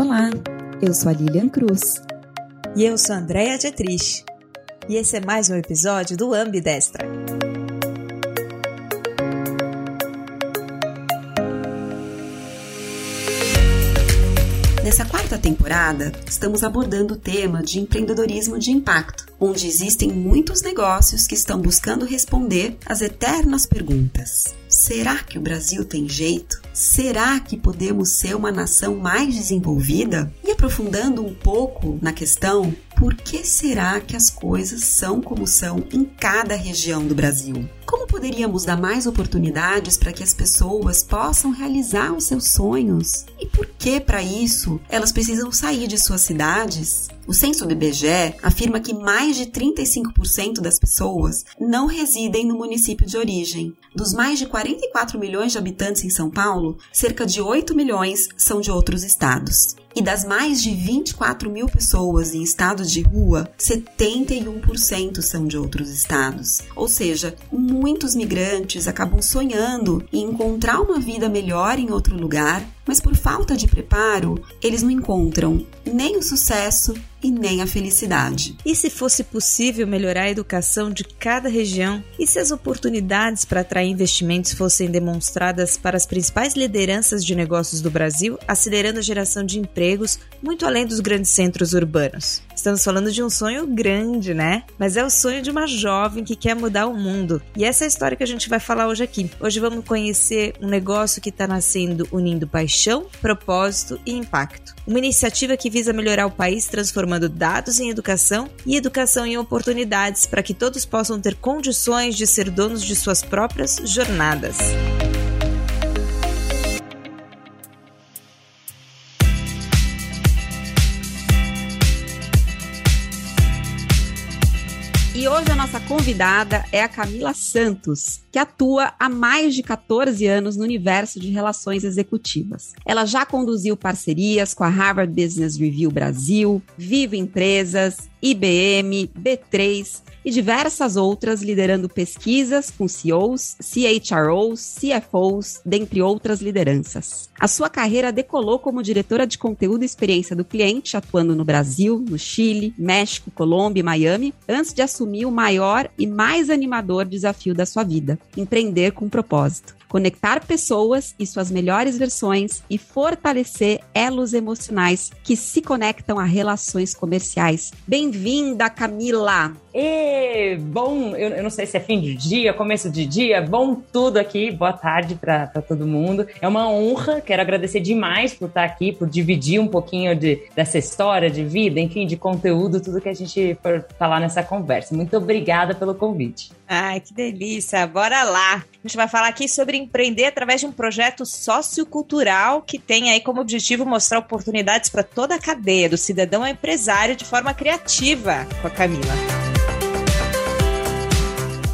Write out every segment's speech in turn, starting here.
Olá, eu sou a Lilian Cruz. E eu sou a Andrea Dietrich. E esse é mais um episódio do Ambidestra. Nessa quarta temporada, estamos abordando o tema de empreendedorismo de impacto, onde existem muitos negócios que estão buscando responder às eternas perguntas: será que o Brasil tem jeito? Será que podemos ser uma nação mais desenvolvida? E aprofundando um pouco na questão, por que será que as coisas são como são em cada região do Brasil? Como poderíamos dar mais oportunidades para que as pessoas possam realizar os seus sonhos? E por que, para isso, elas precisam sair de suas cidades? O censo do IBGE afirma que mais de 35% das pessoas não residem no município de origem. Dos mais de 44 milhões de habitantes em São Paulo, cerca de 8 milhões são de outros estados. E das mais de 24 mil pessoas em estado de rua, 71% são de outros estados. Ou seja, muitos migrantes acabam sonhando em encontrar uma vida melhor em outro lugar, mas por falta de preparo, eles não encontram nem o sucesso e nem a felicidade. E se fosse possível melhorar a educação de cada região? E se as oportunidades para atrair investimentos fossem demonstradas para as principais lideranças de negócios do Brasil, acelerando a geração de empregos muito além dos grandes centros urbanos? Estamos falando de um sonho grande, né? Mas é o sonho de uma jovem que quer mudar o mundo. E essa é a história que a gente vai falar hoje aqui. Hoje vamos conhecer um negócio que está nascendo unindo paixão, propósito e impacto. Uma iniciativa que visa melhorar o país transformando dados em educação e educação em oportunidades para que todos possam ter condições de ser donos de suas próprias jornadas. Nossa convidada é a Camila Santos, que atua há mais de 14 anos no universo de relações executivas. Ela já conduziu parcerias com a Harvard Business Review Brasil, Vivo Empresas, IBM, B3 e diversas outras, liderando pesquisas com CEOs, CHROs, CFOs, dentre outras lideranças. A sua carreira decolou como diretora de conteúdo e experiência do cliente, atuando no Brasil, no Chile, México, Colômbia e Miami, antes de assumir o maior e mais animador desafio da sua vida: empreender com propósito conectar pessoas e suas melhores versões e fortalecer elos emocionais que se conectam a relações comerciais. Bem-vinda, Camila! E bom, eu, eu, não sei se é fim de dia, começo de dia, bom tudo aqui, boa tarde para todo mundo. É uma honra, quero agradecer demais por estar aqui, por dividir um pouquinho de, dessa história de vida, enfim, de conteúdo, tudo que a gente for falar nessa conversa. Muito obrigada pelo convite. Ai, que delícia! Bora lá! A gente vai falar aqui sobre empreender através de um projeto sociocultural que tem aí como objetivo mostrar oportunidades para toda a cadeia, do cidadão ao empresário, de forma criativa, com a Camila.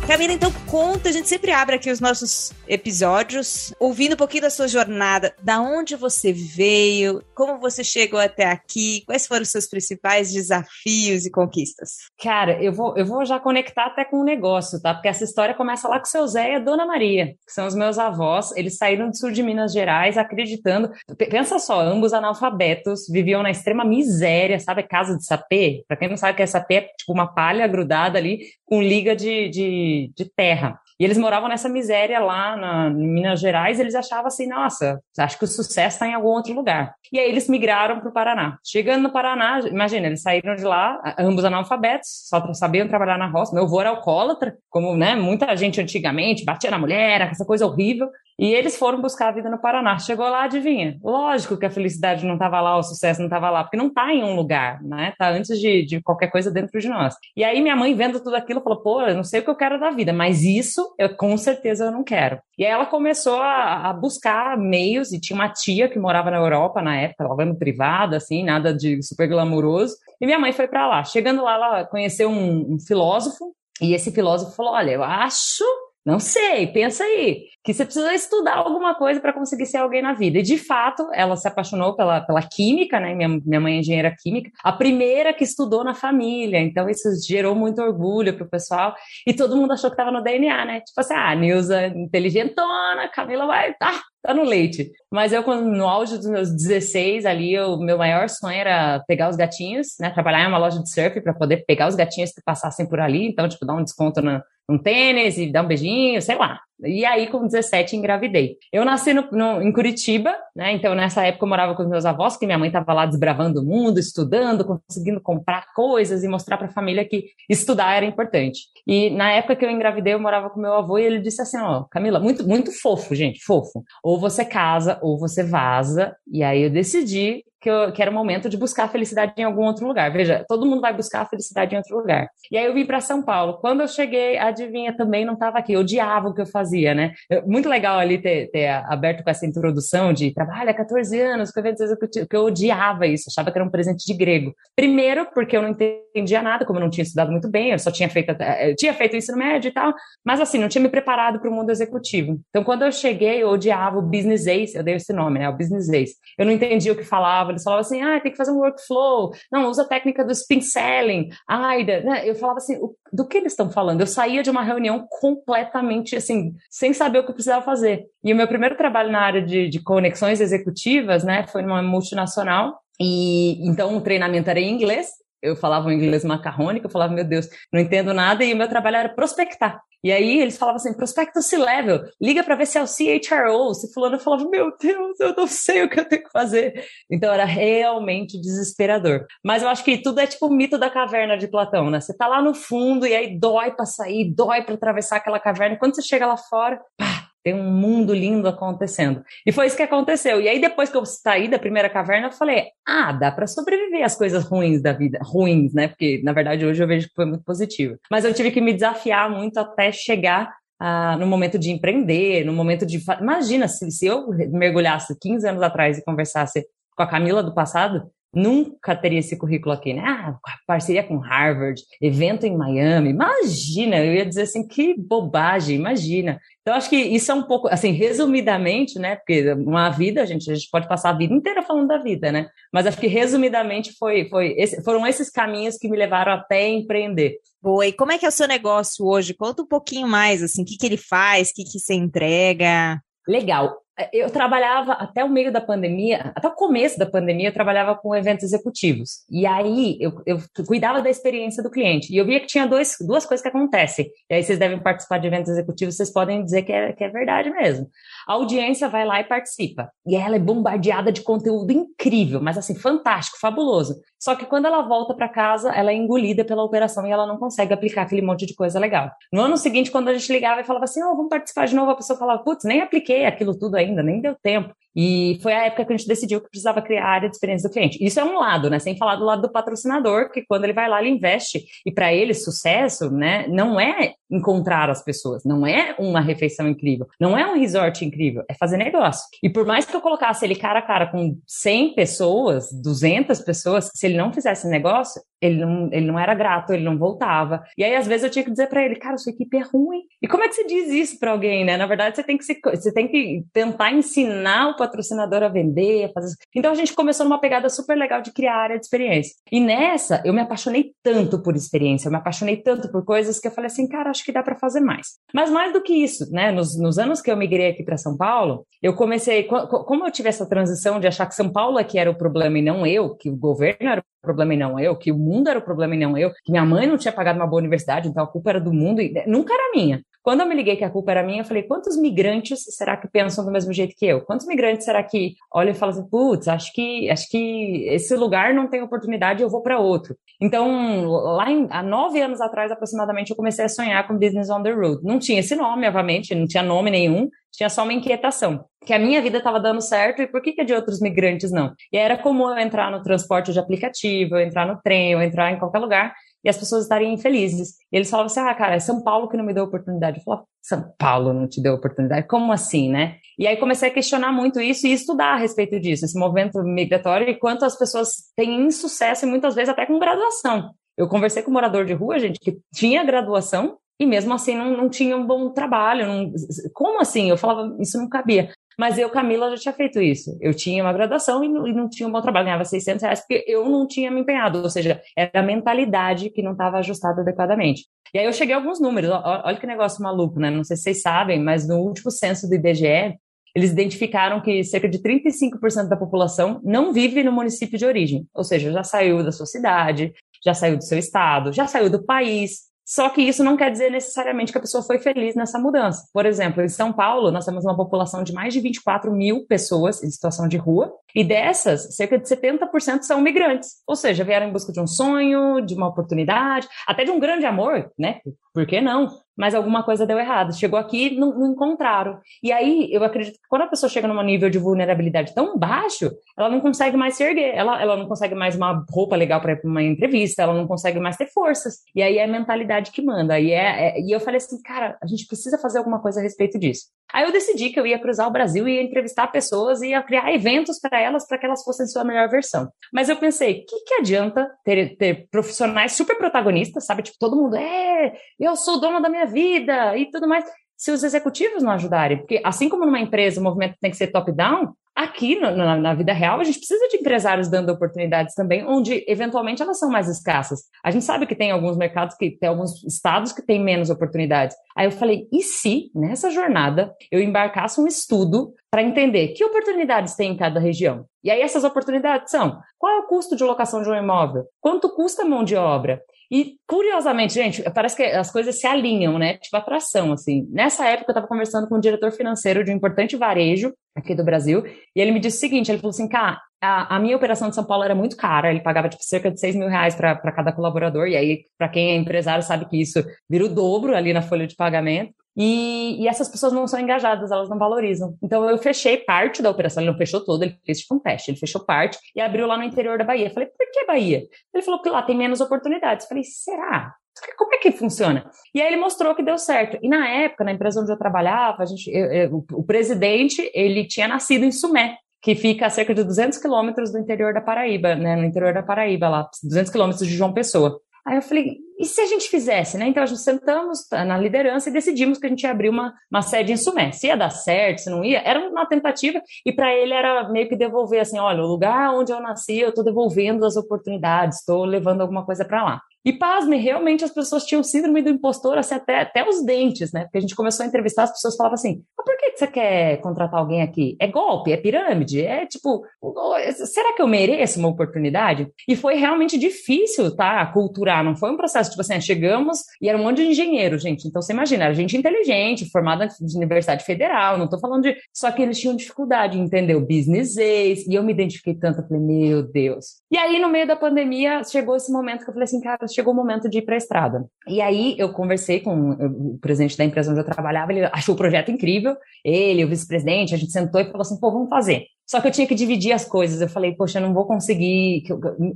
Camila, então conta, a gente sempre abre aqui os nossos episódios, ouvindo um pouquinho da sua jornada, da onde você veio, como você chegou até aqui, quais foram os seus principais desafios e conquistas? Cara, eu vou, eu vou já conectar até com o um negócio, tá? Porque essa história começa lá com o seu Zé e a Dona Maria, que são os meus avós, eles saíram do sul de Minas Gerais acreditando, pensa só, ambos analfabetos, viviam na extrema miséria, sabe, casa de sapê? Pra quem não sabe que é sapê, é tipo uma palha grudada ali com liga de, de de, terra. E eles moravam nessa miséria lá na, em Minas Gerais, eles achavam assim, nossa, acho que o sucesso está em algum outro lugar. E aí eles migraram para o Paraná. Chegando no Paraná, imagina, eles saíram de lá, ambos analfabetos, só sabiam trabalhar na roça. Meu avô era alcoólatra, como né, muita gente antigamente, batia na mulher, essa coisa horrível. E eles foram buscar a vida no Paraná. Chegou lá, adivinha? Lógico que a felicidade não estava lá, o sucesso não estava lá, porque não está em um lugar, né? Tá antes de, de qualquer coisa dentro de nós. E aí minha mãe vendo tudo aquilo falou: pô, eu não sei o que eu quero da vida, mas isso eu com certeza eu não quero. E aí ela começou a, a buscar meios, e tinha uma tia que morava na Europa na época, ela no privada, assim, nada de super glamouroso. E minha mãe foi para lá. Chegando lá, ela conheceu um, um filósofo, e esse filósofo falou: olha, eu acho não sei, pensa aí, que você precisa estudar alguma coisa para conseguir ser alguém na vida. E de fato, ela se apaixonou pela, pela química, né? Minha, minha mãe é engenheira química, a primeira que estudou na família. Então, isso gerou muito orgulho pro pessoal. E todo mundo achou que estava no DNA, né? Tipo assim, ah, Nilza inteligentona, Camila vai, tá, tá no leite. Mas eu, no auge dos meus 16 ali, o meu maior sonho era pegar os gatinhos, né? Trabalhar em uma loja de surf para poder pegar os gatinhos que passassem por ali. Então, tipo, dar um desconto no, tênis e dar um beijinho, sei lá. E aí, com 17, engravidei. Eu nasci no, no, em Curitiba, né? Então, nessa época, eu morava com os meus avós, que minha mãe estava lá desbravando o mundo, estudando, conseguindo comprar coisas e mostrar para a família que estudar era importante. E na época que eu engravidei, eu morava com meu avô e ele disse assim: Ó, Camila, muito, muito fofo, gente, fofo. Ou você casa, ou você vaza. E aí eu decidi que, eu, que era o momento de buscar a felicidade em algum outro lugar. Veja, todo mundo vai buscar a felicidade em outro lugar. E aí eu vim para São Paulo. Quando eu cheguei, adivinha, também não estava aqui. Eu odiava o que eu fazia, né? Muito legal ali ter, ter aberto com essa introdução de trabalho há 14 anos, que eu, que eu odiava isso, achava que era um presente de grego. Primeiro, porque eu não entendia nada, como eu não tinha estudado muito bem, eu só tinha feito, eu tinha feito ensino médio e tal, mas assim, não tinha me preparado para o mundo executivo. Então, quando eu cheguei, eu odiava o Business Ace, eu dei esse nome, né? O Business Ace. Eu não entendia o que falava, eles falavam assim, ah, tem que fazer um workflow, não, usa a técnica do spin selling, né? Eu falava assim, do que eles estão falando? Eu saía de uma reunião completamente, assim, sem saber o que eu precisava fazer. E o meu primeiro trabalho na área de, de conexões executivas, né, foi numa multinacional, e então o treinamento era em inglês, eu falava um inglês macarrônico, eu falava, meu Deus, não entendo nada, e o meu trabalho era prospectar. E aí eles falavam assim, prospecto C-level, liga para ver se é o CHRO, se fulano, falava, meu Deus, eu não sei o que eu tenho que fazer. Então era realmente desesperador. Mas eu acho que tudo é tipo o mito da caverna de Platão, né? Você tá lá no fundo e aí dói para sair, dói para atravessar aquela caverna, e quando você chega lá fora, pá, tem um mundo lindo acontecendo. E foi isso que aconteceu. E aí, depois que eu saí da primeira caverna, eu falei: ah, dá para sobreviver às coisas ruins da vida. Ruins, né? Porque, na verdade, hoje eu vejo que foi muito positivo. Mas eu tive que me desafiar muito até chegar ah, no momento de empreender, no momento de. Imagina se, se eu mergulhasse 15 anos atrás e conversasse com a Camila do passado, nunca teria esse currículo aqui, né? Ah, parceria com Harvard, evento em Miami. Imagina, eu ia dizer assim, que bobagem, imagina. Então, acho que isso é um pouco, assim, resumidamente, né? Porque uma vida, gente, a gente pode passar a vida inteira falando da vida, né? Mas acho que resumidamente foi, foi esse, foram esses caminhos que me levaram até empreender. Boa, e como é que é o seu negócio hoje? Conta um pouquinho mais, assim, o que, que ele faz, o que, que você entrega? Legal. É, eu trabalhava até o meio da pandemia, até o começo da pandemia, eu trabalhava com eventos executivos. E aí eu, eu cuidava da experiência do cliente. E eu via que tinha dois, duas coisas que acontecem. E aí vocês devem participar de eventos executivos, vocês podem dizer que é, que é verdade mesmo. A audiência vai lá e participa. E ela é bombardeada de conteúdo incrível, mas assim, fantástico, fabuloso. Só que quando ela volta para casa, ela é engolida pela operação e ela não consegue aplicar aquele monte de coisa legal. No ano seguinte, quando a gente ligava e falava assim, oh, vamos participar de novo, a pessoa falava, putz, nem apliquei aquilo tudo ainda, nem deu tempo. E foi a época que a gente decidiu que precisava criar a área de experiência do cliente. Isso é um lado, né? Sem falar do lado do patrocinador, que quando ele vai lá, ele investe. E para ele, sucesso, né? Não é encontrar as pessoas, não é uma refeição incrível, não é um resort incrível, é fazer negócio. E por mais que eu colocasse ele cara a cara com 100 pessoas, 200 pessoas, se ele não fizesse negócio, ele não, ele não era grato, ele não voltava. E aí, às vezes, eu tinha que dizer para ele, cara, sua equipe é ruim. E como é que você diz isso para alguém, né? Na verdade, você tem que se, você tem que tentar ensinar o patrocinador a vender, a fazer. Então a gente começou numa pegada super legal de criar área de experiência. E nessa, eu me apaixonei tanto por experiência, eu me apaixonei tanto por coisas que eu falei assim, cara, acho que dá para fazer mais. Mas mais do que isso, né? Nos, nos anos que eu migrei aqui para São Paulo, eu comecei, como eu tive essa transição de achar que São Paulo é que era o problema e não eu, que o governo era problema e não eu, que o mundo era o problema e não eu, que minha mãe não tinha pagado uma boa universidade, então a culpa era do mundo e nunca era minha. Quando eu me liguei que a culpa era minha, eu falei, quantos migrantes será que pensam do mesmo jeito que eu? Quantos migrantes será que olham e falam assim, putz, acho que, acho que esse lugar não tem oportunidade, eu vou para outro. Então, lá em, há nove anos atrás, aproximadamente, eu comecei a sonhar com Business on the Road. Não tinha esse nome, obviamente, não tinha nome nenhum, tinha só uma inquietação. Que a minha vida estava dando certo e por que, que a de outros migrantes não? E era comum eu entrar no transporte de aplicativo, eu entrar no trem, eu entrar em qualquer lugar e as pessoas estarem infelizes. E eles falavam assim: ah, cara, é São Paulo que não me deu oportunidade. Eu falava: São Paulo não te deu oportunidade? Como assim, né? E aí comecei a questionar muito isso e estudar a respeito disso, esse movimento migratório e quanto as pessoas têm insucesso e muitas vezes até com graduação. Eu conversei com um morador de rua, gente, que tinha graduação e mesmo assim não, não tinha um bom trabalho. Não... Como assim? Eu falava, isso não cabia. Mas eu, Camila, já tinha feito isso. Eu tinha uma graduação e não, e não, tinha um bom trabalho, ganhava 600 reais porque eu não tinha me empenhado. Ou seja, era a mentalidade que não estava ajustada adequadamente. E aí eu cheguei a alguns números. Olha que negócio maluco, né? Não sei se vocês sabem, mas no último censo do IBGE, eles identificaram que cerca de 35% da população não vive no município de origem, ou seja, já saiu da sua cidade, já saiu do seu estado, já saiu do país, só que isso não quer dizer necessariamente que a pessoa foi feliz nessa mudança. Por exemplo, em São Paulo, nós temos uma população de mais de 24 mil pessoas em situação de rua, e dessas, cerca de 70% são migrantes. Ou seja, vieram em busca de um sonho, de uma oportunidade, até de um grande amor, né? Por que não? Mas alguma coisa deu errado. Chegou aqui não, não, encontraram. E aí, eu acredito que quando a pessoa chega num nível de vulnerabilidade tão baixo, ela não consegue mais se erguer, ela, ela não consegue mais uma roupa legal para uma entrevista, ela não consegue mais ter forças. E aí é a mentalidade que manda. E, é, é, e eu falei assim, cara, a gente precisa fazer alguma coisa a respeito disso. Aí eu decidi que eu ia cruzar o Brasil e ia entrevistar pessoas e ia criar eventos para elas, para que elas fossem sua melhor versão. Mas eu pensei, o que, que adianta ter, ter profissionais super protagonistas, sabe? Tipo, todo mundo, é, eu sou dona da minha minha vida e tudo mais, se os executivos não ajudarem. Porque assim como numa empresa o movimento tem que ser top-down, aqui no, na, na, vida real a gente precisa de empresários dando oportunidades também, onde eventualmente elas são mais escassas. A gente sabe que tem alguns mercados que tem alguns estados que têm menos oportunidades. Aí eu falei, e se nessa jornada eu embarcasse um estudo para entender que oportunidades tem em cada região? E aí essas oportunidades são: qual é o custo de locação de um imóvel? Quanto custa mão de obra? E, curiosamente, gente, parece que as coisas se alinham, né? Tipo atração, assim. Nessa época, eu estava conversando com o diretor financeiro de um importante varejo aqui do Brasil, e ele me disse o seguinte, ele falou assim, cara, a, a, minha operação de São Paulo era muito cara, ele pagava tipo, cerca de 6 mil reais para cada colaborador, e aí, para quem é empresário, sabe que isso vira o dobro ali na folha de pagamento. E, e, essas pessoas não são engajadas, elas não valorizam. Então eu fechei parte da operação, ele não fechou todo, ele fez tipo um teste, ele fechou parte e abriu lá no interior da Bahia. Eu falei, por que Bahia? Ele falou que lá tem menos oportunidades. Eu falei, será? Como é que funciona? E aí ele mostrou que deu certo. E na época, na empresa onde eu trabalhava, a gente, eu, eu, o presidente, ele tinha nascido em Sumé, que fica a cerca de 200 quilômetros do interior da Paraíba, né? No interior da Paraíba, lá, 200 quilômetros de João Pessoa. Aí eu falei, e se a gente fizesse, né? Então a gente sentamos na liderança e decidimos que a gente ia abrir uma, uma sede em Sumé. Se ia dar certo, se não ia, era uma tentativa e para ele era meio que devolver assim, olha, o lugar onde eu nasci, eu estou devolvendo as oportunidades, estou levando alguma coisa para lá. E pasme, realmente as pessoas tinham síndrome do impostor assim, até, até os dentes, né? Porque a gente começou a entrevistar, as pessoas falavam assim: mas por que você quer contratar alguém aqui? É golpe? É pirâmide? É tipo, será que eu mereço uma oportunidade? E foi realmente difícil, tá? Culturar, não foi um processo, tipo assim, chegamos e era um monte de engenheiro, gente. Então você imagina, era gente inteligente, formada de universidade federal, não tô falando de. Só que eles tinham dificuldade em entender o business ace, e eu me identifiquei tanto, falei, meu Deus. E aí, no meio da pandemia, chegou esse momento que eu falei assim, cara, chegou o momento de ir para a estrada. E aí eu conversei com o presidente da empresa onde eu trabalhava, ele achou o projeto incrível, ele, o vice-presidente, a gente sentou e falou assim, pô, vamos fazer. Só que eu tinha que dividir as coisas. Eu falei, poxa, eu não vou conseguir.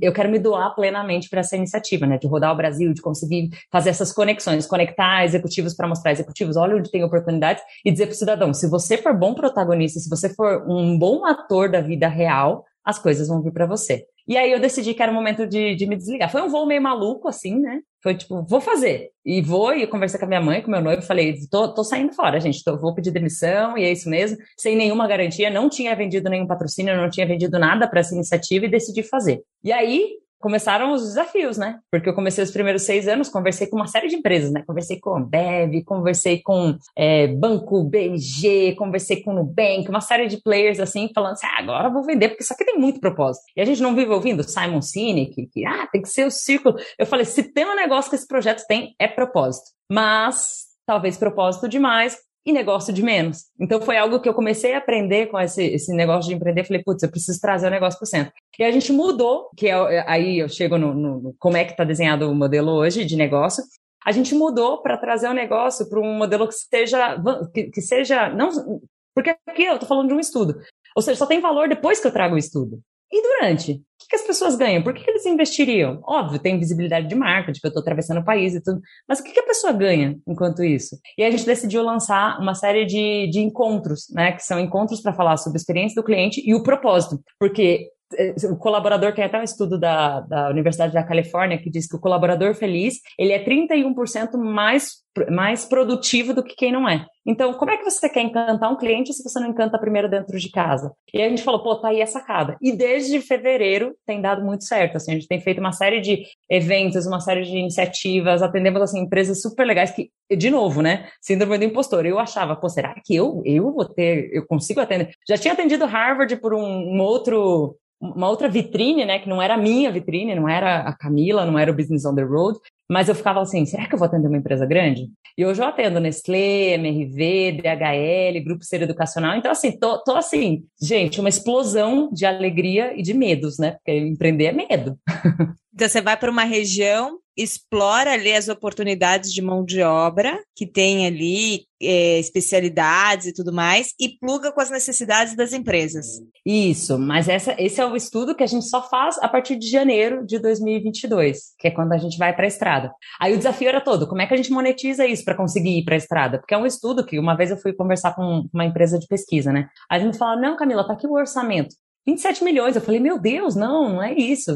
Eu quero me doar plenamente para essa iniciativa, né? De rodar o Brasil, de conseguir fazer essas conexões, conectar executivos para mostrar executivos, olha onde tem oportunidades, e dizer para o cidadão: se você for bom protagonista, se você for um bom ator da vida real, as coisas vão vir para você. E aí eu decidi que era o momento de, de, me desligar. Foi um voo meio maluco, assim, né? Foi tipo, vou fazer. E vou, e conversei com a minha mãe, com meu noivo, falei, tô, tô saindo fora, gente, tô, vou pedir demissão, e é isso mesmo, sem nenhuma garantia, não tinha vendido nenhum patrocínio, não tinha vendido nada para essa iniciativa e decidi fazer. E aí, começaram os desafios, né? Porque eu comecei os primeiros seis anos, conversei com uma série de empresas, né? Conversei com a Bev, conversei com é, Banco BG, conversei com o Nubank, uma série de players assim, falando assim, ah, agora vou vender, porque isso aqui tem muito propósito. E a gente não vive ouvindo Simon Sinek, que, ah, tem que ser o círculo. Eu falei, se tem um negócio que esse projeto tem, é propósito. Mas talvez propósito demais, e negócio de menos. Então foi algo que eu comecei a aprender com esse, esse negócio de empreender. Falei, putz, eu preciso trazer o negócio para o centro. E a gente mudou, que é, aí eu chego no, no como é que está desenhado o modelo hoje de negócio. A gente mudou para trazer o negócio para um modelo que seja, que, que seja, não, porque aqui eu estou falando de um estudo. Ou seja, só tem valor depois que eu trago o estudo. E durante? O que, que as pessoas ganham? Por que, que, eles investiriam? Óbvio, tem visibilidade de marca, tipo, eu estou atravessando o país e tudo. Mas o que, que, a pessoa ganha enquanto isso? E a gente decidiu lançar uma série de, de encontros, né? Que são encontros para falar sobre a experiência do cliente e o propósito. Porque o colaborador, tem até um estudo da, da Universidade da Califórnia que diz que o colaborador feliz, ele é 31% mais mais produtivo do que quem não é. Então, como é que você quer encantar um cliente se você não encanta primeiro dentro de casa? E a gente falou, pô, tá aí a sacada. E desde fevereiro tem dado muito certo. Assim, a gente tem feito uma série de eventos, uma série de iniciativas, atendemos assim, empresas super legais que, de novo, né? Síndrome do impostor. Eu achava, pô, será que eu, eu vou ter, eu consigo atender? Já tinha atendido Harvard por um, um outro uma outra vitrine, né, que não era a minha vitrine, não era a Camila, não era o Business on the Road, mas eu ficava assim, será que eu vou atender uma empresa grande? E hoje eu atendo Nestlé, MRV, DHL, Grupo Ser Educacional. Então, assim, tô, tô assim, gente, uma explosão de alegria e de medos, né? Porque empreender é medo. Então, você vai para uma região, explora ali as oportunidades de mão de obra que tem ali, é, especialidades e tudo mais, e pluga com as necessidades das empresas. Isso, mas essa, esse é o estudo que a gente só faz a partir de janeiro de 2022, que é quando a gente vai para a estrada. Aí o desafio era todo, como é que a gente monetiza isso para conseguir ir para a estrada? Porque é um estudo que uma vez eu fui conversar com uma empresa de pesquisa, né? Aí a gente fala, não, Camila, tá aqui o orçamento. 27 milhões. Eu falei, meu Deus, não, não é isso.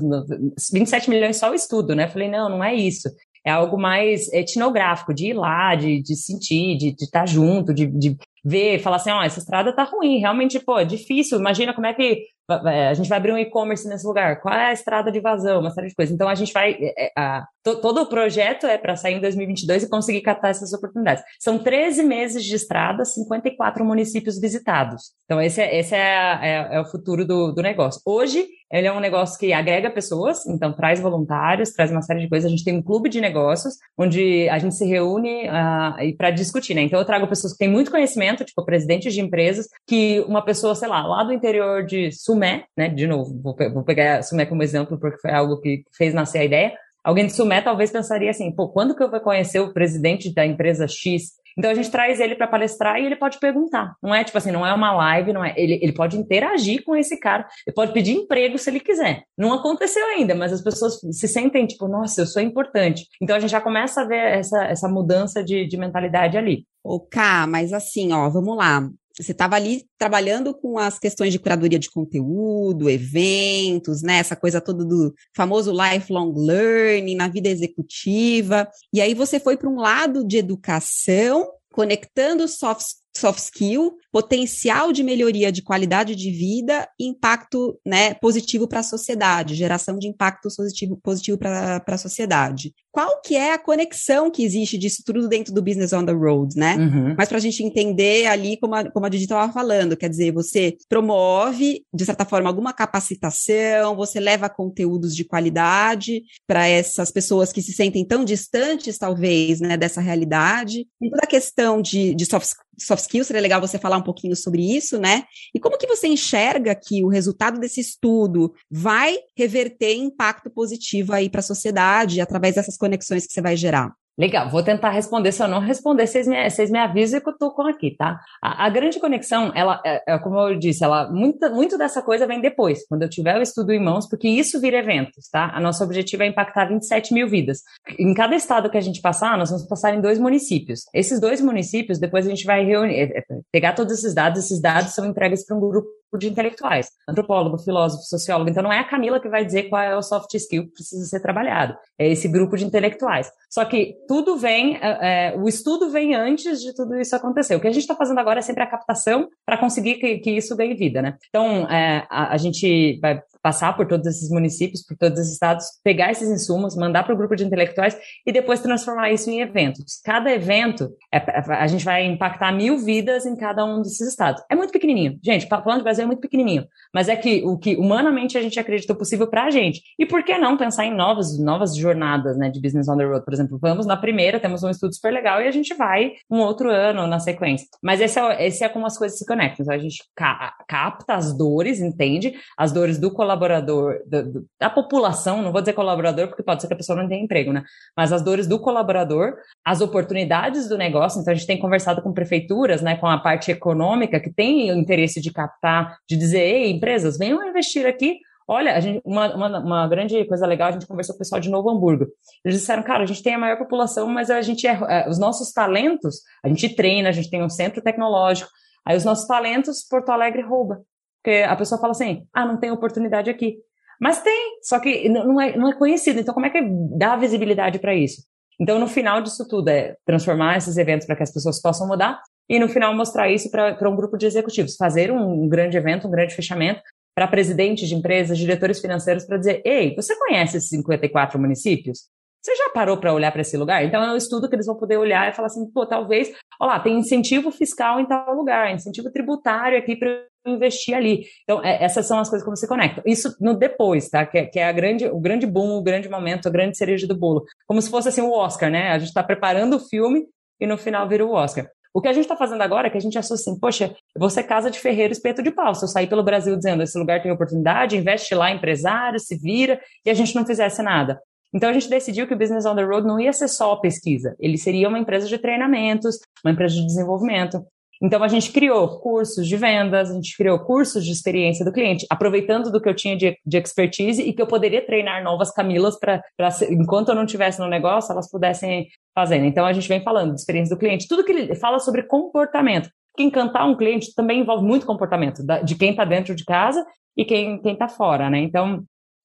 27 milhões só o estudo, né? Eu falei, não, não é isso. É algo mais etnográfico, de ir lá, de, de sentir, de estar tá junto, de, de ver, falar assim, ó, oh, essa estrada tá ruim, realmente, pô, é difícil. Imagina como é que a gente vai abrir um e-commerce nesse lugar, qual é a estrada de vazão, uma série de coisas. Então a gente vai, é, é a, to, todo o projeto é para sair em 2022 e conseguir captar essas oportunidades. São 13 meses de estrada, 54 municípios visitados. Então esse é, esse é, é, é o futuro do, do negócio. Hoje ele é um negócio que agrega pessoas, então traz voluntários, traz uma série de coisas. A gente tem um clube de negócios onde a gente se reúne uh, para discutir, né? Então eu trago pessoas que têm muito conhecimento, tipo presidentes de empresas, que uma pessoa, sei lá, lá do interior de Sumé, né? De novo, vou, vou pegar Sumé como exemplo porque foi algo que fez nascer a ideia. Alguém de Sumé talvez pensaria assim, pô, quando que eu vou conhecer o presidente da empresa X então a gente traz ele para palestrar e ele pode perguntar. Não é tipo assim, não é uma live, não é. Ele, ele pode interagir com esse cara, ele pode pedir emprego se ele quiser. Não aconteceu ainda, mas as pessoas se sentem tipo, nossa, eu sou importante. Então a gente já começa a ver essa, essa mudança de, de mentalidade ali. Ô, Cá, mas assim, ó, vamos lá. Você estava ali trabalhando com as questões de curadoria de conteúdo, eventos, né? Essa coisa toda do famoso lifelong learning na vida executiva. E aí você foi para um lado de educação, conectando soft, soft skill potencial de melhoria de qualidade de vida e impacto né, positivo para a sociedade, geração de impacto positivo, positivo para a sociedade. Qual que é a conexão que existe disso tudo dentro do Business on the Road, né? Uhum. Mas para a gente entender ali, como a, como a Didi estava falando, quer dizer, você promove, de certa forma, alguma capacitação, você leva conteúdos de qualidade para essas pessoas que se sentem tão distantes, talvez, né, dessa realidade. E toda a questão de, de soft, soft skills, seria legal você falar um pouquinho sobre isso, né? E como que você enxerga que o resultado desse estudo vai reverter impacto positivo aí para a sociedade através dessas conexões que você vai gerar? Legal, vou tentar responder. Se eu não responder, vocês me, vocês me avisam que eu tô com aqui, tá? A, a grande conexão, ela, é, é, como eu disse, ela, muito, muito dessa coisa vem depois, quando eu tiver o estudo em mãos, porque isso vira eventos, tá? A nosso objetivo é impactar 27 mil vidas. Em cada estado que a gente passar, nós vamos passar em dois municípios. Esses dois municípios, depois a gente vai reunir, é, é, pegar todos esses dados, esses dados são entregues para um grupo de intelectuais, antropólogo, filósofo, sociólogo. Então não é a Camila que vai dizer qual é o soft skill que precisa ser trabalhado, é esse grupo de intelectuais. Só que tudo vem, é, é o estudo vem antes de tudo isso acontecer. O que a gente está fazendo agora é sempre a captação para conseguir que, que, isso ganhe vida, né? Então é, a, a gente vai passar por todos esses municípios, por todos esses estados, pegar esses insumos, mandar para o grupo de intelectuais e depois transformar isso em eventos. Cada evento, é, a gente vai impactar mil vidas em cada um desses estados. É muito pequenininho. Gente, falando de Brasil é muito pequenininho. Mas é que o que humanamente a gente acreditou possível para a gente. E por que não pensar em novas, novas jornadas né, de Business on the Road? Por exemplo, vamos na primeira, temos um estudo super legal e a gente vai um outro ano na sequência. Mas esse é, esse é como as coisas se conectam. Então, a gente ca capta as dores, entende? As dores do colaborador colaborador, da, da, população, não vou dizer colaborador, porque pode ser que a pessoa não tenha emprego, né? Mas as dores do colaborador, as oportunidades do negócio. Então, a gente tem conversado com prefeituras, né, com a parte econômica, que tem o interesse de captar, de dizer, ei, empresas, venham investir aqui. Olha, gente, uma, uma, uma, grande coisa legal, a gente conversou com o pessoal de Novo Hamburgo. Eles disseram, cara, a gente tem a maior população, mas a gente é, é os nossos talentos, a gente treina, a gente tem um centro tecnológico, aí os nossos talentos, Porto Alegre rouba. Porque a pessoa fala assim, ah, não tem oportunidade aqui. Mas tem, só que não é, não é conhecido. Então, como é que dá visibilidade para isso? Então, no final disso tudo, é transformar esses eventos para que as pessoas possam mudar e, no final, mostrar isso para um grupo de executivos. Fazer um, um grande evento, um grande fechamento para presidentes de empresas, diretores financeiros, para dizer: ei, você conhece esses 54 municípios? Você já parou para olhar para esse lugar? Então é um estudo que eles vão poder olhar e falar assim, pô, talvez, olha lá, tem incentivo fiscal em tal lugar, incentivo tributário aqui para investir ali. Então, é, essas são as coisas que você conecta. Isso no depois, tá? Que, é, que é a grande, o grande boom, o grande momento, a grande cereja do bolo. Como se fosse assim o Oscar, né? A gente está preparando o filme e no final vira o Oscar. O que a gente está fazendo agora é que a gente associa assim, poxa, você casa de ferreiro espeto de pau. Se eu sair pelo Brasil dizendo esse lugar tem oportunidade, investe lá, empresário, se vira, e a gente não fizesse nada. Então a gente decidiu que o Business on the Road não ia ser só pesquisa, ele seria uma empresa de treinamentos, uma empresa de desenvolvimento. Então a gente criou cursos de vendas, a gente criou cursos de experiência do cliente, aproveitando do que eu tinha de, de expertise e que eu poderia treinar novas Camilas para, enquanto eu não tivesse no negócio, elas pudessem fazer. Então a gente vem falando de experiência do cliente, tudo que ele fala sobre comportamento. Que encantar um cliente também envolve muito comportamento de quem está dentro de casa e quem está fora, né? Então,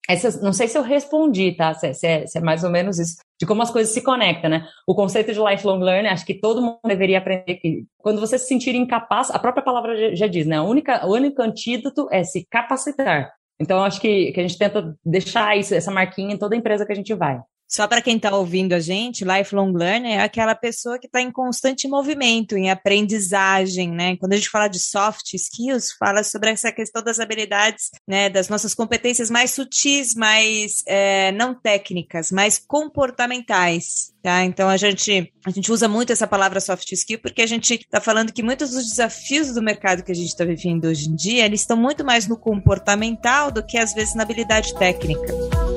essa, não sei se eu respondi, tá? Se, se, é, se, é, mais ou menos isso, de como as coisas se conectam, né? O conceito de lifelong learning, acho que todo mundo deveria aprender que quando você se sentir incapaz, a própria palavra já, diz, né? A única, o único antídoto é se capacitar. Então, acho que, que a gente tenta deixar isso, essa marquinha em toda empresa que a gente vai. Só para quem está ouvindo a gente, lifelong learner é aquela pessoa que está em constante movimento, em aprendizagem, né? Quando a gente fala de soft skills, fala sobre essa questão das habilidades, né? Das nossas competências mais sutis, mais é, não técnicas, mais comportamentais. Tá? Então a gente, a gente usa muito essa palavra soft skill porque a gente está falando que muitos dos desafios do mercado que a gente está vivendo hoje em dia, eles estão muito mais no comportamental do que às vezes na habilidade técnica.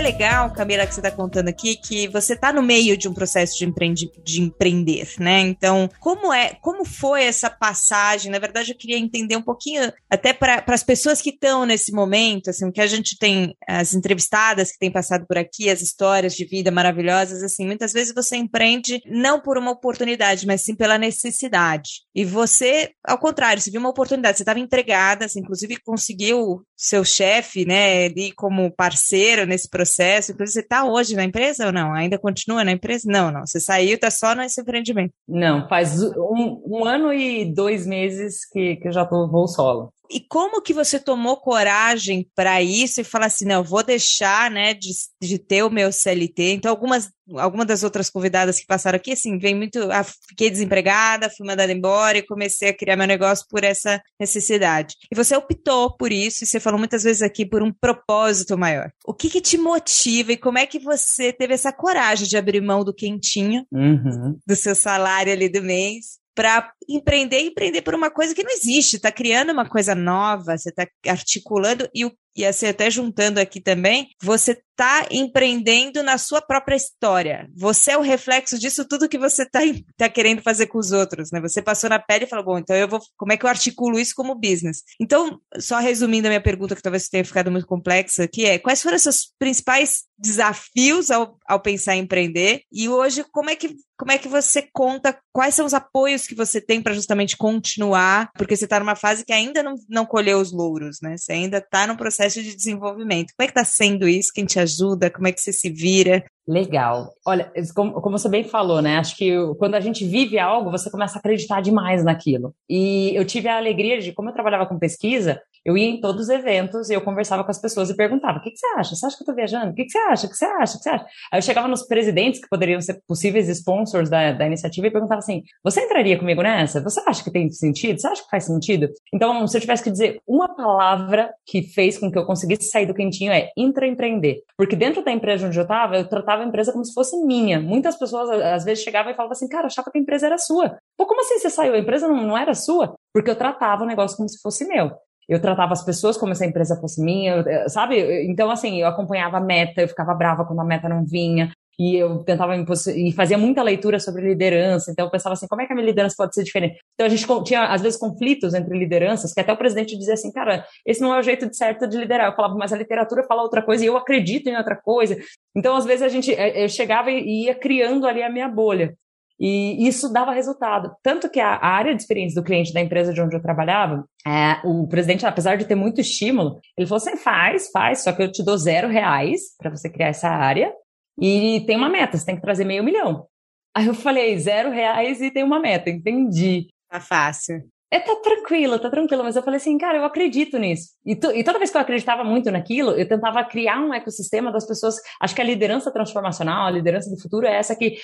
É legal, Camila, que você está contando aqui, que você está no meio de um processo de, empreende, de empreender, né? Então, como é, como foi essa passagem? Na verdade, eu queria entender um pouquinho, até para as pessoas que estão nesse momento, assim, que a gente tem as entrevistadas que têm passado por aqui, as histórias de vida maravilhosas, assim, muitas vezes você empreende não por uma oportunidade, mas sim pela necessidade. E você, ao contrário, você viu uma oportunidade, você estava entregada, você inclusive conseguiu seu chefe, né, ali como parceiro nesse processo processo. Inclusive, você está hoje na empresa ou não? Ainda continua na empresa? Não, não. Você saiu, está só nesse empreendimento. Não, faz um, um, ano e dois meses que, que eu já tô voo solo. E como que você tomou coragem para isso e falar assim, não, eu vou deixar, né, de, de ter o meu CLT? Então, algumas, algumas das outras convidadas que passaram aqui, assim, vem muito, ah, fiquei desempregada, fui mandada embora e comecei a criar meu negócio por essa necessidade. E você optou por isso, e você falou muitas vezes aqui, por um propósito maior. O que que te motiva e como é que você teve essa coragem de abrir mão do quentinho, uhum. do seu salário ali do mês, para empreender empreender por uma coisa que não existe, está criando uma coisa nova, você está articulando e e assim, até juntando aqui também, você está empreendendo na sua própria história. Você é o reflexo disso tudo que você está tá querendo fazer com os outros, né? Você passou na pele e falou, bom, então eu vou, como é que eu articulo isso como business? Então, só resumindo a minha pergunta, que talvez tenha ficado muito complexa, que é, quais foram os seus principais desafios ao, ao pensar em empreender? E hoje, como é que como é que você conta quais são os apoios que você tem para justamente continuar? Porque você está numa fase que ainda não, não colheu os louros, né? Você ainda está no processo de desenvolvimento. Como é que está sendo isso? Quem te ajuda? Como é que você se vira? Legal. Olha, como, como, você bem falou, né? Acho que quando a gente vive algo, você começa a acreditar demais naquilo. E eu tive a alegria de, como eu trabalhava com pesquisa, eu ia em todos os eventos e eu conversava com as pessoas e perguntava: o que, que você acha? Você acha que eu estou viajando? O que, que você acha? O que você acha? O que você acha? Aí eu chegava nos presidentes que poderiam ser possíveis sponsors da, da iniciativa e perguntava assim: você entraria comigo nessa? Você acha que tem sentido? Você acha que faz sentido? Então, se eu tivesse que dizer uma palavra que fez com que eu conseguisse sair do quentinho é intraempreender. Porque dentro da empresa onde eu estava, eu tratava a empresa como se fosse minha. Muitas pessoas às vezes chegavam e falavam assim: cara, achava que a empresa era sua. Pô, como assim você saiu? A empresa não, não era sua? Porque eu tratava o negócio como se fosse meu eu tratava as pessoas como se a empresa fosse minha, sabe? Então, assim, eu acompanhava a meta, eu ficava brava quando a meta não vinha, e eu tentava e fazia muita leitura sobre liderança, então eu pensava assim, como é que a minha liderança pode ser diferente? Então a gente tinha, às vezes, conflitos entre lideranças, que até o presidente dizia assim, cara, esse não é o jeito certo de liderar. Eu falava, mas a literatura fala outra coisa e eu acredito em outra coisa. Então, às vezes, a gente, eh, eu chegava e ia criando ali a minha bolha. E isso dava resultado. Tanto que a, área de experiência do cliente da empresa de onde eu trabalhava, é, o presidente, apesar de ter muito estímulo, ele falou assim: faz, faz, só que eu te dou zero reais para você criar essa área. E tem uma meta, você tem que trazer meio milhão. Aí eu falei, zero reais e tem uma meta, entendi. Tá fácil. É, tá tranquila, tá tranquila, mas eu falei assim, cara, eu acredito nisso. E, tu, e, toda vez que eu acreditava muito naquilo, eu tentava criar um ecossistema das pessoas. Acho que a liderança transformacional, a liderança do futuro é essa que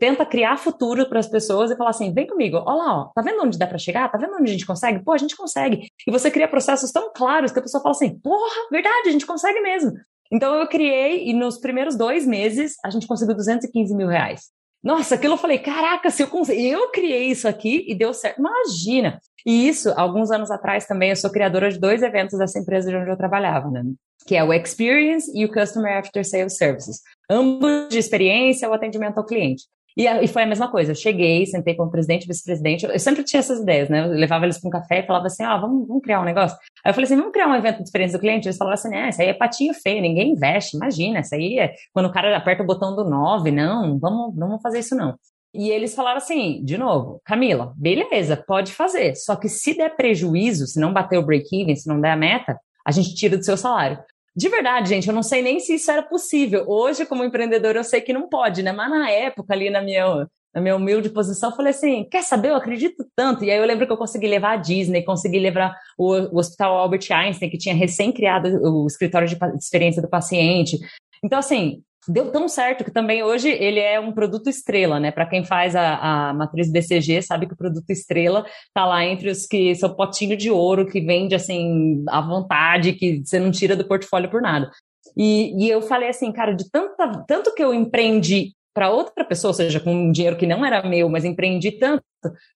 tenta criar futuro para as pessoas e falar assim: vem comigo, olha lá, ó, tá vendo onde dá para chegar? Tá vendo onde a gente consegue? Pô, a gente consegue. E você cria processos tão claros que a pessoa fala assim: porra, verdade, a gente consegue mesmo. Então eu criei e nos primeiros dois meses a gente conseguiu 215 mil reais. Nossa, aquilo eu falei, caraca, se eu consigo, eu criei isso aqui e deu certo. Imagina. E isso, alguns anos atrás também, eu sou criadora de dois eventos dessa empresa de onde eu trabalhava, né? Que é o Experience e o Customer After Sales Services. Ambos de experiência ou atendimento ao cliente. E, e, foi a mesma coisa. Eu cheguei, sentei com o presidente, vice-presidente. Eu sempre tinha essas ideias, né? Eu levava eles para um café e falava assim: ó, oh, vamos, vamos criar um negócio. Aí eu falei assim: vamos criar um evento experiência do cliente? Eles falavam assim: é, isso aí é patinho feio, ninguém investe, imagina. Isso aí é quando o cara aperta o botão do 9, não, vamos, vamos fazer isso não. E eles falaram assim, de novo, Camila, beleza, pode fazer. Só que se der prejuízo, se não bater o break-even, se não der a meta, a gente tira do seu salário. De verdade, gente, eu não sei nem se isso era possível. Hoje, como empreendedor, eu sei que não pode, né? Mas na época, ali na minha, na minha humilde posição, eu falei assim: quer saber? Eu acredito tanto. E aí eu lembro que eu consegui levar a Disney, consegui levar o, o Hospital Albert Einstein, que tinha recém-criado o escritório de experiência do paciente. Então, assim, deu tão certo que também hoje ele é um produto estrela, né? Para quem faz a, a matriz BCG, sabe que o produto estrela tá lá entre os que são potinho de ouro, que vende assim à vontade, que você não tira do portfólio por nada. E, e eu falei assim, cara, de tanta, tanto que eu empreendi para outra pessoa, ou seja, com um dinheiro que não era meu, mas empreendi tanto.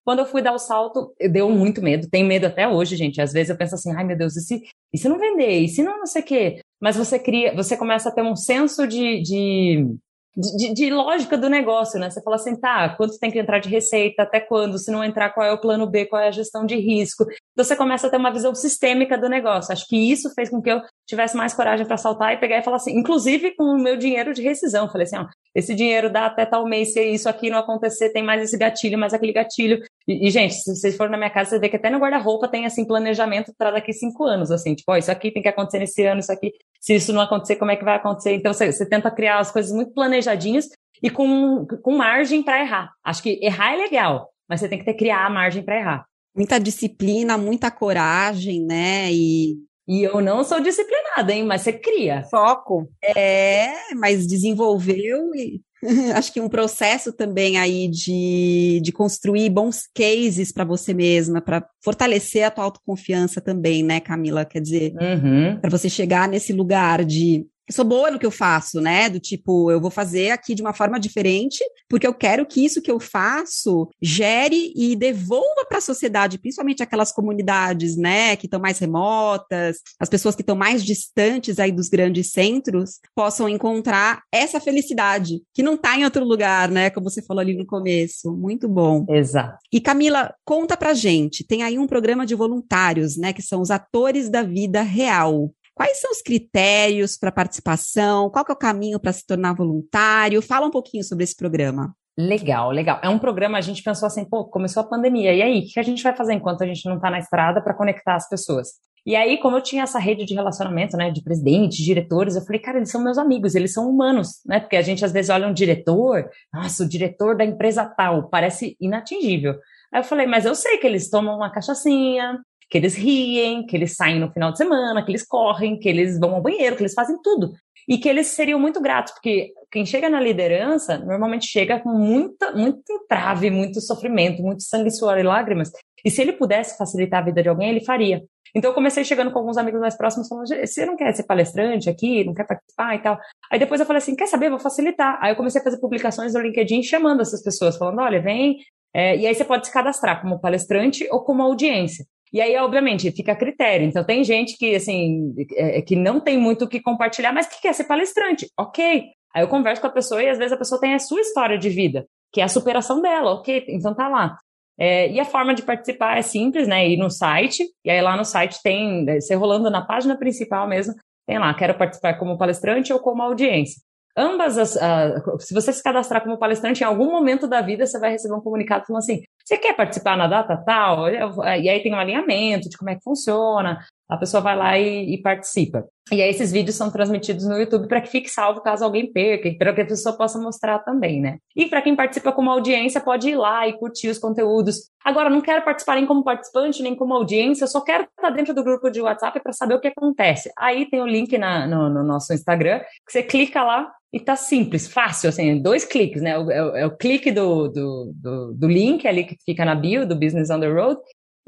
Quando eu fui dar o salto, deu muito medo. Tenho medo até hoje, gente. Às vezes eu penso assim, ai meu Deus, e se, e se não vender? E se não não sei o quê? Mas você cria, você começa a ter um senso de, de de, de, lógica do negócio, né? Você fala assim, tá, quanto tem que entrar de receita, até quando? Se não entrar, qual é o plano B, qual é a gestão de risco? Então você começa a ter uma visão sistêmica do negócio. Acho que isso fez com que eu tivesse mais coragem para saltar e pegar e falar assim, inclusive com o meu dinheiro de rescisão. Falei assim, ó, esse dinheiro dá até tal mês, se isso aqui não acontecer, tem mais esse gatilho, mais aquele gatilho. E, e gente, se vocês forem na minha casa, você vê que até no guarda-roupa tem, assim, planejamento para daqui cinco anos, assim, tipo, ó, isso aqui tem que acontecer nesse ano, isso aqui, se isso não acontecer, como é que vai acontecer? Então, você, você tenta criar as coisas muito planejadinhas e com, com margem para errar. Acho que errar é legal, mas você tem que ter criar a margem para errar. Muita disciplina, muita coragem, né? E e eu não sou disciplinada, hein? Mas você cria. Foco. É, mas desenvolveu e acho que um processo também aí de, de construir bons cases para você mesma, para fortalecer a tua autoconfiança também, né, Camila? Quer dizer, uhum. para você chegar nesse lugar de eu sou boa no que eu faço, né? Do tipo, eu vou fazer aqui de uma forma diferente, porque eu quero que isso que eu faço gere e devolva para a sociedade, principalmente aquelas comunidades, né, que estão mais remotas, as pessoas que estão mais distantes aí dos grandes centros, possam encontrar essa felicidade, que não está em outro lugar, né? Como você falou ali no começo. Muito bom. Exato. E Camila, conta pra gente, tem aí um programa de voluntários, né, que são os atores da vida real. Quais são os critérios para participação? Qual é o caminho para se tornar voluntário? Fala um pouquinho sobre esse programa. Legal, legal. É um programa, a gente pensou assim, pô, começou a pandemia, e aí, o que a gente vai fazer enquanto a gente não está na estrada para conectar as pessoas? E aí, como eu tinha essa rede de relacionamento, né, de presidentes, diretores, eu falei, cara, eles são meus amigos, eles são humanos, né? Porque a gente às vezes olha um diretor, nossa, o diretor da empresa tal, parece inatingível. Aí eu falei, mas eu sei que eles tomam uma cachaçinha, que eles riem, que eles saem no final de semana, que eles correm, que eles vão ao banheiro, que eles fazem tudo. E que eles seriam muito gratos, porque quem chega na liderança normalmente chega com muita, muito entrave, muito sofrimento, muito sangue, suor e lágrimas. E se ele pudesse facilitar a vida de alguém, ele faria. Então eu comecei chegando com alguns amigos mais próximos falando: você não quer ser palestrante aqui, não quer participar e tal. Aí depois eu falei assim: quer saber? Vou facilitar. Aí eu comecei a fazer publicações no LinkedIn chamando essas pessoas, falando: olha, vem. É, e aí você pode se cadastrar como palestrante ou como audiência. E aí, obviamente, fica a critério. Então, tem gente que, assim, é, que não tem muito o que compartilhar, mas que quer ser palestrante. Ok. Aí eu converso com a pessoa e às vezes a pessoa tem a sua história de vida, que é a superação dela. Ok, então tá lá. É, e a forma de participar é simples, né? Ir no site, e aí lá no site tem, você rolando na página principal mesmo, tem lá, quero participar como palestrante ou como audiência. Ambas as. Uh, se você se cadastrar como palestrante, em algum momento da vida você vai receber um comunicado falando assim: você quer participar na data tal? E aí tem um alinhamento de como é que funciona. A pessoa vai lá e, e participa. E aí esses vídeos são transmitidos no YouTube para que fique salvo caso alguém perca, para que a pessoa possa mostrar também, né? E para quem participa como audiência, pode ir lá e curtir os conteúdos. Agora, não quero participar nem como participante, nem como audiência, eu só quero estar dentro do grupo de WhatsApp para saber o que acontece. Aí tem o link na, no, no nosso Instagram, que você clica lá, e tá simples, fácil, assim, dois cliques, né? É o, é o clique do, do, do, do, link ali que fica na bio do Business on the Road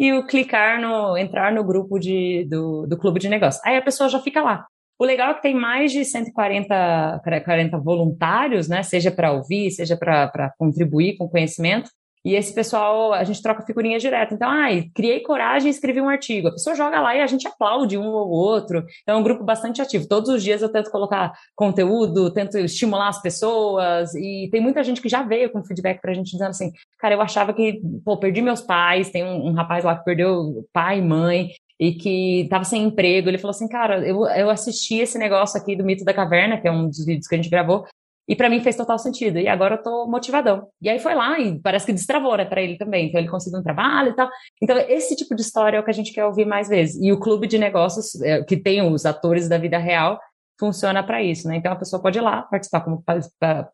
e o clicar no, entrar no grupo de, do, do clube de negócio. Aí a pessoa já fica lá. O legal é que tem mais de 140 40 voluntários, né? Seja para ouvir, seja para contribuir com conhecimento. E esse pessoal, a gente troca figurinha direto. Então, ai, criei coragem e escrevi um artigo. A pessoa joga lá e a gente aplaude um ou outro. Então, é um grupo bastante ativo. Todos os dias eu tento colocar conteúdo, tento estimular as pessoas. E tem muita gente que já veio com feedback pra gente dizendo assim, cara, eu achava que, pô, perdi meus pais. Tem um, um rapaz lá que perdeu pai e mãe e que estava sem emprego. Ele falou assim, cara, eu, eu assisti esse negócio aqui do Mito da Caverna, que é um dos vídeos que a gente gravou, e para mim fez total sentido. E agora eu tô motivadão. E aí foi lá e parece que destravou, né, para ele também. Então ele conseguiu um trabalho e tal. Então esse tipo de história é o que a gente quer ouvir mais vezes. E o clube de negócios, é, que tem os atores da vida real, funciona para isso, né? Então a pessoa pode ir lá participar como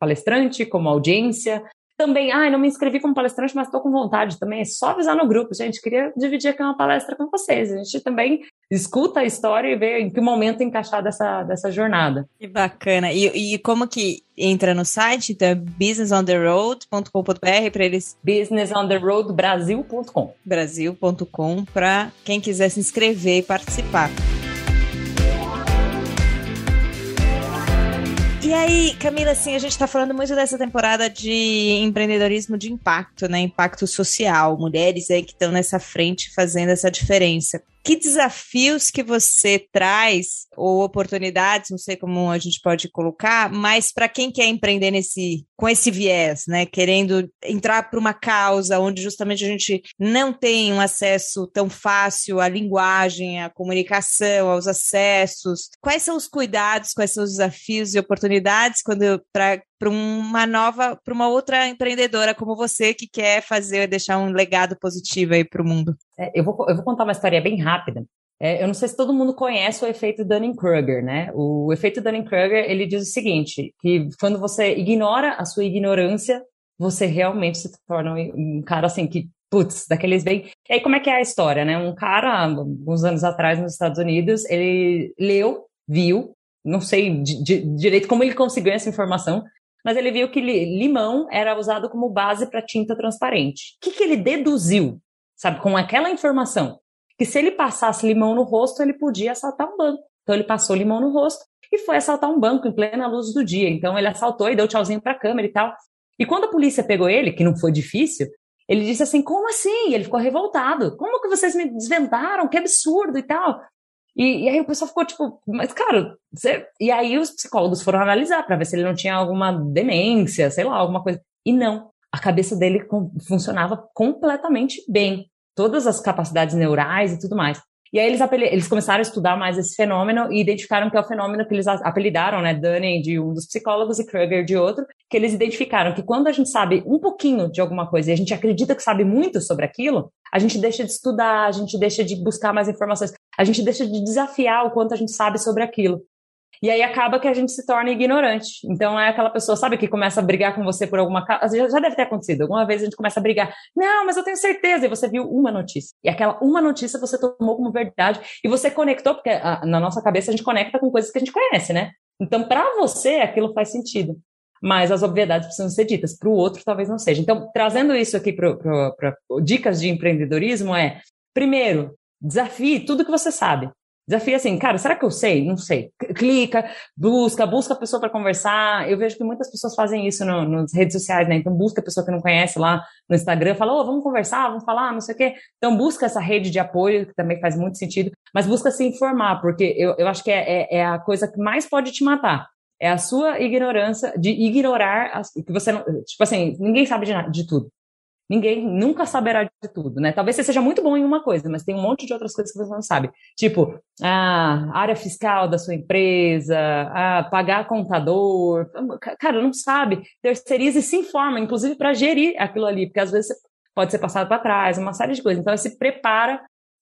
palestrante, como audiência, também, ah, não me inscrevi como palestrante, mas estou com vontade também. É só avisar no grupo, gente. Queria dividir aqui uma palestra com vocês. A gente também escuta a história e vê em que momento encaixar dessa, dessa jornada. Que bacana. E, e como que entra no site? Então é businessontheroad.com.br para eles. businessontheroadbrasil.com. Brasil.com para quem quiser se inscrever e participar. Aí, Camila, assim, a gente está falando muito dessa temporada de empreendedorismo de impacto, né? Impacto social, mulheres aí que estão nessa frente fazendo essa diferença que desafios que você traz, ou oportunidades, não sei como a gente pode colocar, mas para quem quer empreender nesse, com esse viés, né? Querendo entrar para uma causa onde justamente a gente não tem um acesso tão fácil à linguagem, à comunicação, aos acessos. Quais são os cuidados, quais são os desafios e oportunidades quando para para uma nova, para uma outra empreendedora como você que quer fazer, deixar um legado positivo aí para o mundo? É, eu, vou, eu vou contar uma história bem rápida. É, eu não sei se todo mundo conhece o efeito Dunning-Kruger, né? O efeito Dunning-Kruger, ele diz o seguinte, que quando você ignora a sua ignorância, você realmente se torna um cara assim que, putz, daqueles bem... E aí como é que é a história, né? Um cara, alguns anos atrás nos Estados Unidos, ele leu, viu, não sei de, de, direito como ele conseguiu essa informação, mas ele viu que limão era usado como base para tinta transparente. O que, que ele deduziu, sabe, com aquela informação? Que se ele passasse limão no rosto, ele podia assaltar um banco. Então ele passou limão no rosto e foi assaltar um banco em plena luz do dia. Então ele assaltou e deu tchauzinho para a câmera e tal. E quando a polícia pegou ele, que não foi difícil, ele disse assim: Como assim? Ele ficou revoltado. Como que vocês me desvendaram? Que absurdo e tal. E, e, aí o pessoal ficou tipo, mas cara, você... e aí os psicólogos foram analisar para ver se ele não tinha alguma demência, sei lá, alguma coisa. E não, a cabeça dele funcionava completamente bem, todas as capacidades neurais e tudo mais. E aí eles, eles começaram a estudar mais esse fenômeno e identificaram que é o fenômeno que eles apelidaram, né, Dunning de um dos psicólogos e Kruger de outro, que eles identificaram que quando a gente sabe um pouquinho de alguma coisa e a gente acredita que sabe muito sobre aquilo, a gente deixa de estudar, a gente deixa de buscar mais informações, a gente deixa de desafiar o quanto a gente sabe sobre aquilo. E aí acaba que a gente se torna ignorante. Então é aquela pessoa, sabe, que começa a brigar com você por alguma causa. Já, deve ter acontecido. Alguma vez a gente começa a brigar. Não, mas eu tenho certeza. E você viu uma notícia. E aquela uma notícia você tomou como verdade. E você conectou, porque a, na nossa cabeça a gente conecta com coisas que a gente conhece, né? Então, para você, aquilo faz sentido. Mas as obviedades precisam ser ditas. Para o outro, talvez não seja. Então, trazendo isso aqui para dicas de empreendedorismo é, primeiro, desafie tudo que você sabe. Desafio assim, cara, será que eu sei? Não sei. Clica, busca, busca a pessoa para conversar. Eu vejo que muitas pessoas fazem isso no, nas redes sociais, né? Então busca a pessoa que não conhece lá no Instagram, fala, ô, oh, vamos conversar, vamos falar, não sei o quê. Então busca essa rede de apoio, que também faz muito sentido, mas busca se informar, porque eu, eu acho que é, é, é a coisa que mais pode te matar. É a sua ignorância de ignorar as, que você não, tipo assim, ninguém sabe de, de tudo. Ninguém nunca saberá de tudo, né? Talvez você seja muito bom em uma coisa, mas tem um monte de outras coisas que você não sabe. Tipo, a área fiscal da sua empresa, a pagar contador. Cara, não sabe. Terceiriza e se informa, inclusive para gerir aquilo ali, porque às vezes pode ser passado para trás, uma série de coisas. Então, se prepara.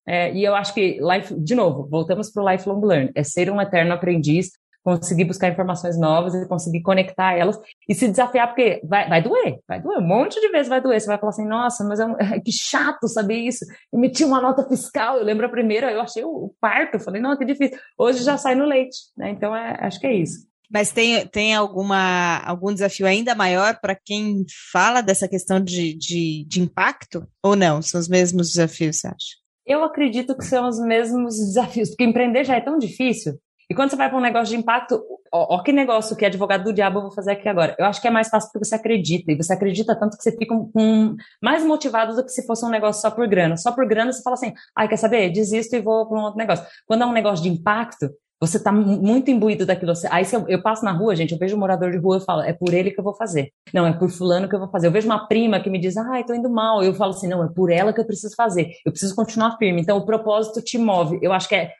É, e eu acho que, life, de novo, voltamos para o lifelong learn. É ser um eterno aprendiz, conseguir buscar informações novas e conseguir conectar elas e se desafiar, porque vai, vai doer, vai doer, um monte de vezes vai doer. Você vai falar assim, nossa, mas é um, que chato saber isso. Emiti uma nota fiscal, eu lembro a primeira, eu achei o, parto, falei, não, que difícil. Hoje já sai no leite, né? Então, é, acho que é isso. Mas tem, tem alguma, algum desafio ainda maior para quem fala dessa questão de, de, de impacto? Ou não? São os mesmos desafios, você acha? Eu acredito que são os mesmos desafios, porque empreender já é tão difícil e quando você vai para um negócio de impacto, ó, ó, que negócio que é advogado do diabo eu vou fazer aqui agora. Eu acho que é mais fácil porque você acredita. E você acredita tanto que você fica um, mais motivado do que se fosse um negócio só por grana. Só por grana você fala assim, ai, quer saber? Desisto e vou para um outro negócio. Quando é um negócio de impacto, você está muito imbuído daquilo. Aí eu, eu, passo na rua, gente, eu vejo um morador de rua, eu falo, é por ele que eu vou fazer. Não, é por fulano que eu vou fazer. Eu vejo uma prima que me diz, ai, tô indo mal. Eu falo assim, não, é por ela que eu preciso fazer. Eu preciso continuar firme. Então, o propósito te move. Eu acho que é,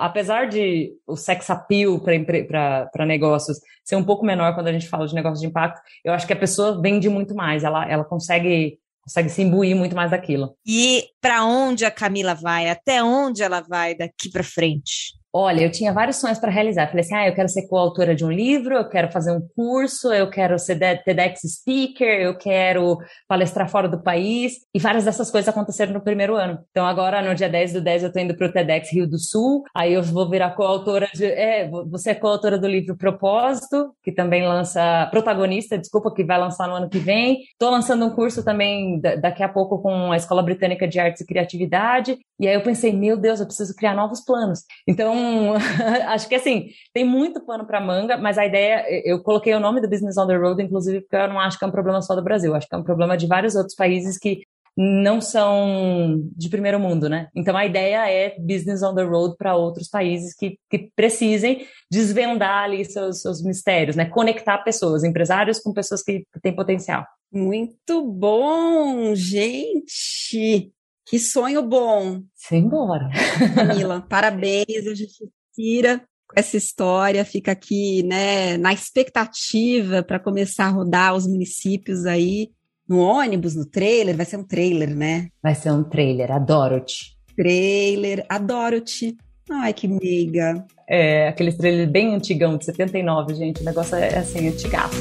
apesar de o sex appeal para negócios ser um pouco menor quando a gente fala de negócio de impacto, eu acho que a pessoa vende muito mais, ela, ela consegue, consegue se imbuir muito mais daquilo. E para onde a Camila vai? Até onde ela vai daqui para frente? Olha, eu tinha vários sonhos para realizar. Falei assim: ah, eu quero ser coautora de um livro, eu quero fazer um curso, eu quero ser TEDx speaker, eu quero palestrar fora do país. E várias dessas coisas aconteceram no primeiro ano. Então, agora, no dia 10 do 10, eu estou indo para o TEDx Rio do Sul. Aí eu vou virar coautora de. É, você é coautora do livro Propósito, que também lança. Protagonista, desculpa, que vai lançar no ano que vem. Estou lançando um curso também daqui a pouco com a Escola Britânica de Artes e Criatividade. E aí eu pensei, meu Deus, eu preciso criar novos planos. Então, acho que assim, tem muito pano para manga, mas a ideia, eu coloquei o nome do Business on the Road, inclusive, porque eu não acho que é um problema só do Brasil, acho que é um problema de vários outros países que não são de primeiro mundo, né? Então a ideia é business on the road para outros países que, que precisem desvendar ali seus, seus mistérios, né? Conectar pessoas, empresários com pessoas que têm potencial. Muito bom, gente! Que sonho bom. Simbora. Camila, parabéns. A gente tira essa história, fica aqui, né, na expectativa para começar a rodar os municípios aí no ônibus, no trailer, vai ser um trailer, né? Vai ser um trailer, adoro-te. Trailer, adoro-te. Ai, que meiga. É, aquele trailer bem antigão, de 79, gente, o negócio é assim, antigaço.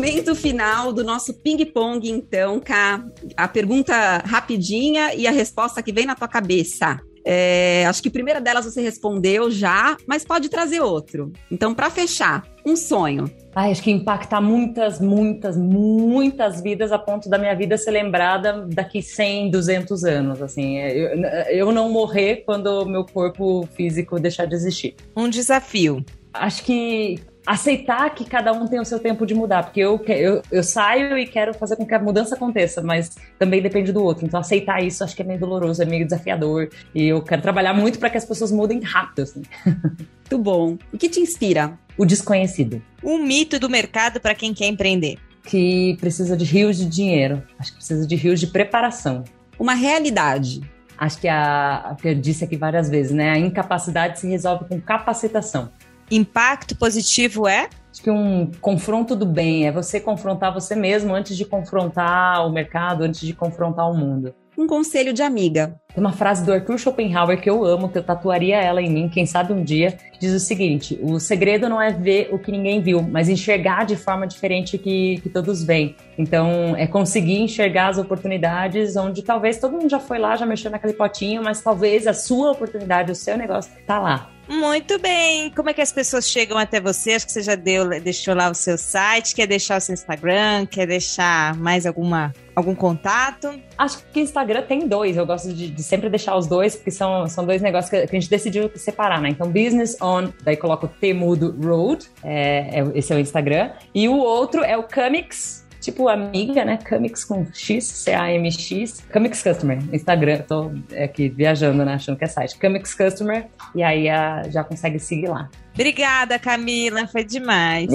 Momento final do nosso ping-pong, então, Cá. A pergunta rapidinha e a resposta que vem na tua cabeça. É, acho que a primeira delas você respondeu já, mas pode trazer outro. Então, para fechar, um sonho. Ai, acho que impactar muitas, muitas, muitas vidas a ponto da minha vida ser lembrada daqui 100, 200 anos. Assim, eu, eu não morrer quando o meu corpo físico deixar de existir. Um desafio. Acho que aceitar que cada um tem o seu tempo de mudar, porque eu, eu, eu saio e quero fazer com que a mudança aconteça, mas também depende do outro. Então, aceitar isso acho que é meio doloroso, é meio desafiador. E eu quero trabalhar muito para que as pessoas mudem rápido. Assim. Muito bom. O que te inspira? O desconhecido. Um mito do mercado para quem quer empreender. Que precisa de rios de dinheiro. Acho que precisa de rios de preparação. Uma realidade acho que a, que eu disse aqui várias vezes, né? A incapacidade se resolve com capacitação. Impacto positivo é? Acho que um confronto do bem é você confrontar você mesmo antes de confrontar o mercado, antes de confrontar o mundo. Um conselho de amiga. Tem uma frase do Arthur Schopenhauer que eu amo, que eu tatuaria ela em mim, quem sabe um dia, que diz o seguinte: o segredo não é ver o que ninguém viu, mas enxergar de forma diferente que, que todos veem. Então, é conseguir enxergar as oportunidades onde talvez todo mundo já foi lá, já mexeu naquele potinho, mas talvez a sua oportunidade, o seu negócio, tá lá. Muito bem. Como é que as pessoas chegam até você? Acho que você já deu, deixou lá o seu site. Quer deixar o seu Instagram? Quer deixar mais alguma algum contato? Acho que Instagram tem dois. Eu gosto de, de, sempre deixar os dois, porque são, são dois negócios que, a gente decidiu separar, né? Então, Business On, daí coloco Temudo Road, é, é, esse é o Instagram. E o outro é o Camix, tipo amiga, né? Camix com X, C-A-M-X. Camix Customer, Instagram. Tô aqui viajando, né? Achando que é site. Camix Customer. E aí a, já consegue seguir lá. Obrigada, Camila. Foi demais.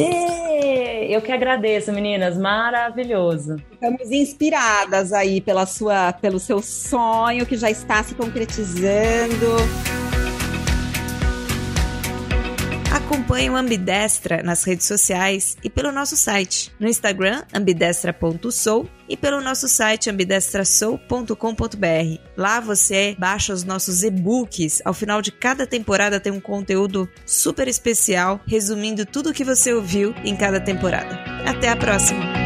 Eu que agradeço, meninas. Maravilhoso. Ficamos inspiradas aí pela sua, pelo seu sonho que já está se concretizando. Acompanhe o Ambidestra nas redes sociais e pelo nosso site, no Instagram ambidestra.sou e pelo nosso site ambidestrasou.com.br. Lá você baixa os nossos e-books. Ao final de cada temporada tem um conteúdo super especial resumindo tudo o que você ouviu em cada temporada. Até a próxima!